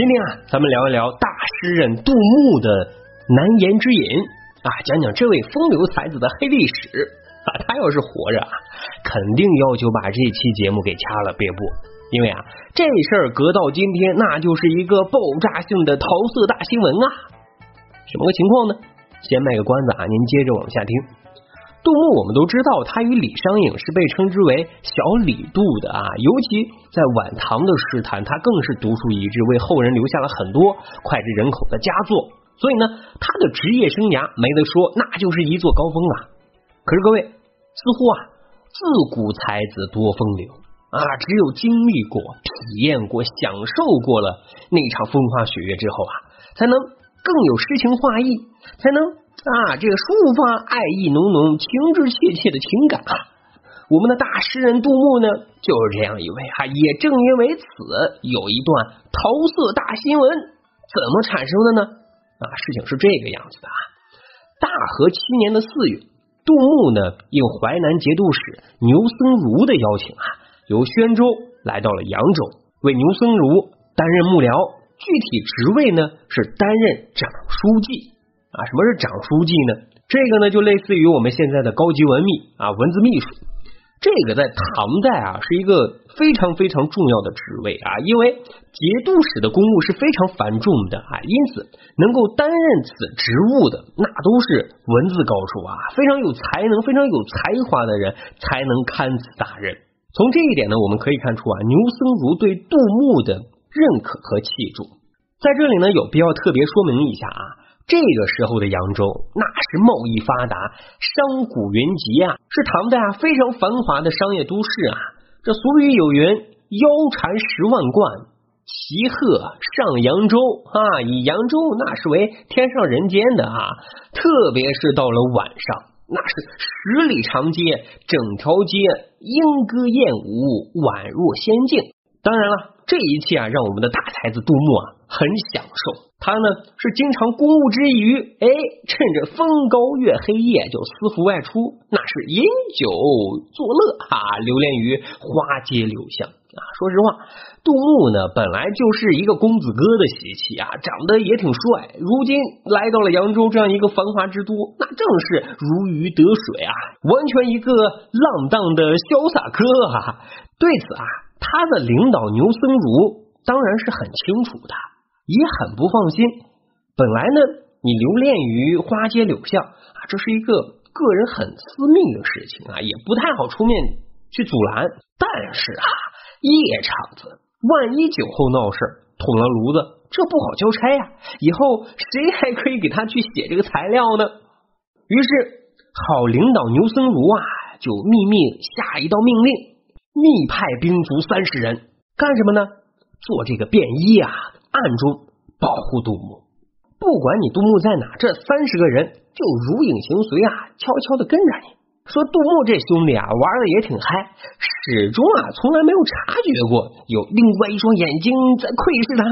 今天啊，咱们聊一聊大诗人杜牧的难言之隐啊，讲讲这位风流才子的黑历史啊。他要是活着啊，肯定要求把这期节目给掐了别播，因为啊，这事儿隔到今天，那就是一个爆炸性的桃色大新闻啊。什么个情况呢？先卖个关子啊，您接着往下听。杜牧，我们都知道，他与李商隐是被称之为“小李杜”的啊。尤其在晚唐的诗坛，他更是独树一帜，为后人留下了很多脍炙人口的佳作。所以呢，他的职业生涯没得说，那就是一座高峰啊。可是各位，似乎啊，自古才子多风流啊，只有经历过、体验过、享受过了那场风花雪月之后啊，才能更有诗情画意，才能。啊，这个抒发爱意浓浓、情真切切的情感啊！我们的大诗人杜牧呢，就是这样一位啊。也正因为此，有一段桃色大新闻，怎么产生的呢？啊，事情是这个样子的啊。大和七年的四月，杜牧呢应淮南节度使牛僧孺的邀请啊，由宣州来到了扬州，为牛僧孺担任幕僚，具体职位呢是担任长书记。啊，什么是长书记呢？这个呢，就类似于我们现在的高级文秘啊，文字秘书。这个在唐代啊，是一个非常非常重要的职位啊，因为节度使的公务是非常繁重的啊，因此能够担任此职务的，那都是文字高手啊，非常有才能、非常有才华的人才能堪此大任。从这一点呢，我们可以看出啊，牛僧孺对杜牧的认可和器重。在这里呢，有必要特别说明一下啊。这个时候的扬州，那是贸易发达、商贾云集啊，是唐代啊非常繁华的商业都市啊。这俗语有云：“腰缠十万贯，骑鹤上扬州。”啊，以扬州那是为天上人间的啊。特别是到了晚上，那是十里长街，整条街莺歌燕舞，宛若仙境。当然了，这一切啊，让我们的大才子杜牧啊很享受。他呢是经常公务之余，哎，趁着风高月黑夜就私服外出，那是饮酒作乐啊，流连于花街柳巷啊。说实话，杜牧呢本来就是一个公子哥的习气啊，长得也挺帅。如今来到了扬州这样一个繁华之都，那正是如鱼得水啊，完全一个浪荡的潇洒哥啊。对此啊，他的领导牛僧孺当然是很清楚的。也很不放心。本来呢，你留恋于花街柳巷啊，这是一个个人很私密的事情啊，也不太好出面去阻拦。但是啊，夜场子，万一酒后闹事捅了炉子，这不好交差呀。以后谁还可以给他去写这个材料呢？于是，好领导牛僧孺啊，就秘密下一道命令，密派兵卒三十人，干什么呢？做这个便衣啊。暗中保护杜牧，不管你杜牧在哪，这三十个人就如影随形啊，悄悄的跟着你。说杜牧这兄弟啊，玩的也挺嗨，始终啊从来没有察觉过有另外一双眼睛在窥视他。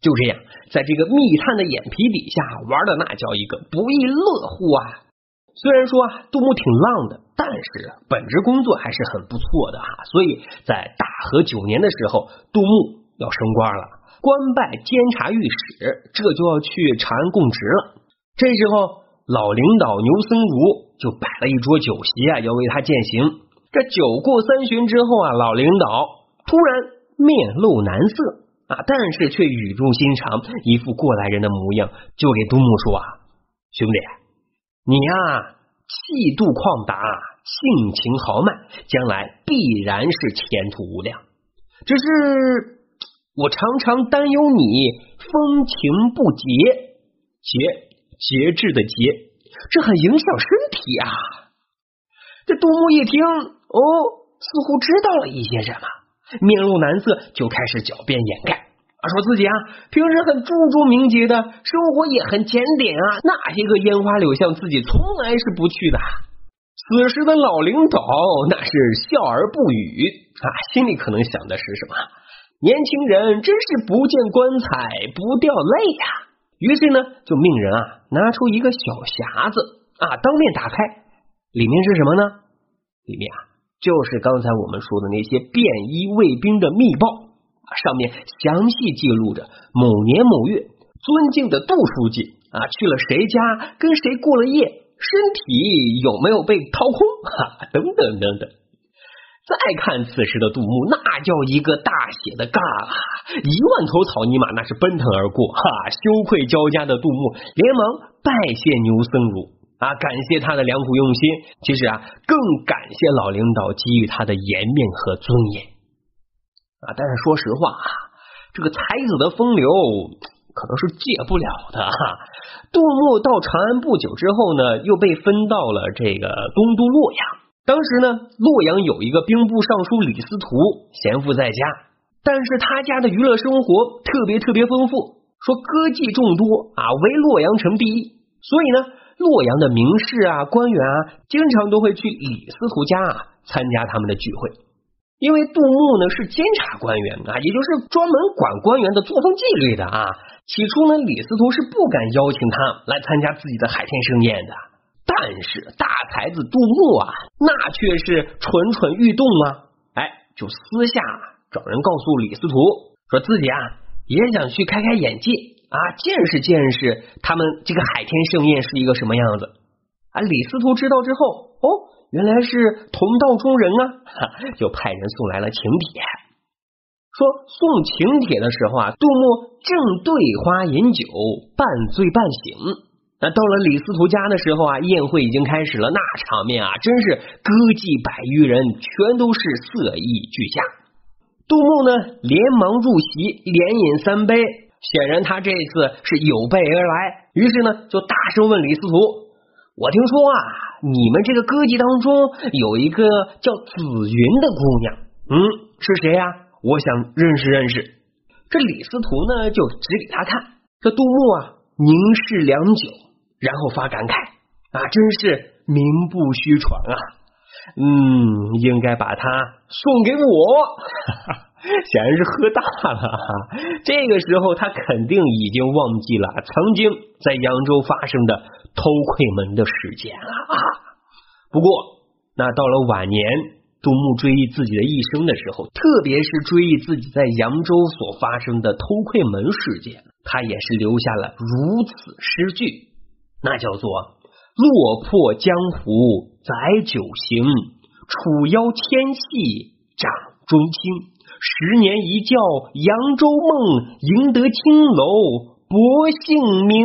就这样，在这个密探的眼皮底下玩的那叫一个不亦乐乎啊！虽然说啊，杜牧挺浪的，但是本职工作还是很不错的哈。所以在大和九年的时候，杜牧要升官了。官拜监察御史，这就要去长安供职了。这时候，老领导牛僧孺就摆了一桌酒席啊，要为他饯行。这酒过三巡之后啊，老领导突然面露难色啊，但是却语重心长，一副过来人的模样，就给杜牧说啊：“兄弟，你呀，气度旷达，性情豪迈，将来必然是前途无量。只是……”我常常担忧你风情不节，节节制的节，这很影响身体啊。这杜牧一听，哦，似乎知道了一些什么，面露难色，就开始狡辩掩盖啊，说自己啊平时很注重名节的，生活也很检点啊，那些个烟花柳巷自己从来是不去的。此时的老领导那是笑而不语啊，心里可能想的是什么？年轻人真是不见棺材不掉泪呀！于是呢，就命人啊拿出一个小匣子啊，当面打开，里面是什么呢？里面啊就是刚才我们说的那些便衣卫兵的密报上面详细记录着某年某月，尊敬的杜书记啊去了谁家，跟谁过了夜，身体有没有被掏空，哈，等等等等。再看此时的杜牧，那叫一个大写的尬啊！一万头草泥马那是奔腾而过，哈，羞愧交加的杜牧连忙拜谢牛僧孺啊，感谢他的良苦用心。其实啊，更感谢老领导给予他的颜面和尊严啊。但是说实话啊，这个才子的风流可能是戒不了的哈。杜牧到长安不久之后呢，又被分到了这个东都洛阳。当时呢，洛阳有一个兵部尚书李司徒闲赋在家，但是他家的娱乐生活特别特别丰富，说歌妓众多啊，为洛阳城第一。所以呢，洛阳的名士啊、官员啊，经常都会去李司徒家啊参加他们的聚会。因为杜牧呢是监察官员啊，也就是专门管官员的作风纪律的啊。起初呢，李司徒是不敢邀请他来参加自己的海天盛宴的。但是大才子杜牧啊，那却是蠢蠢欲动啊！哎，就私下找人告诉李司徒，说自己啊也想去开开眼界啊，见识见识他们这个海天盛宴是一个什么样子啊！李司徒知道之后，哦，原来是同道中人啊，就派人送来了请帖。说送请帖的时候啊，杜牧正对花饮酒，半醉半醒。那到了李司徒家的时候啊，宴会已经开始了，那场面啊，真是歌妓百余人，全都是色艺俱佳。杜牧呢，连忙入席，连饮三杯，显然他这次是有备而来。于是呢，就大声问李司徒：“我听说啊，你们这个歌妓当中有一个叫紫云的姑娘，嗯，是谁呀？我想认识认识。”这李司徒呢，就指给他看。这杜牧啊，凝视良久。然后发感慨啊，真是名不虚传啊！嗯，应该把它送给我。显然是喝大了，这个时候他肯定已经忘记了曾经在扬州发生的偷窥门的事件了啊。不过，那到了晚年，杜牧追忆自己的一生的时候，特别是追忆自己在扬州所发生的偷窥门事件，他也是留下了如此诗句。那叫做落魄江湖载酒行，楚腰纤细掌中轻。十年一觉扬州梦，赢得青楼薄幸名。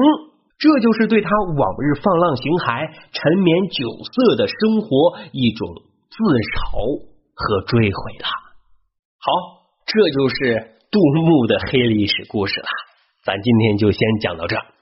这就是对他往日放浪形骸、沉湎酒色的生活一种自嘲和追悔了。好，这就是杜牧的黑历史故事了。咱今天就先讲到这。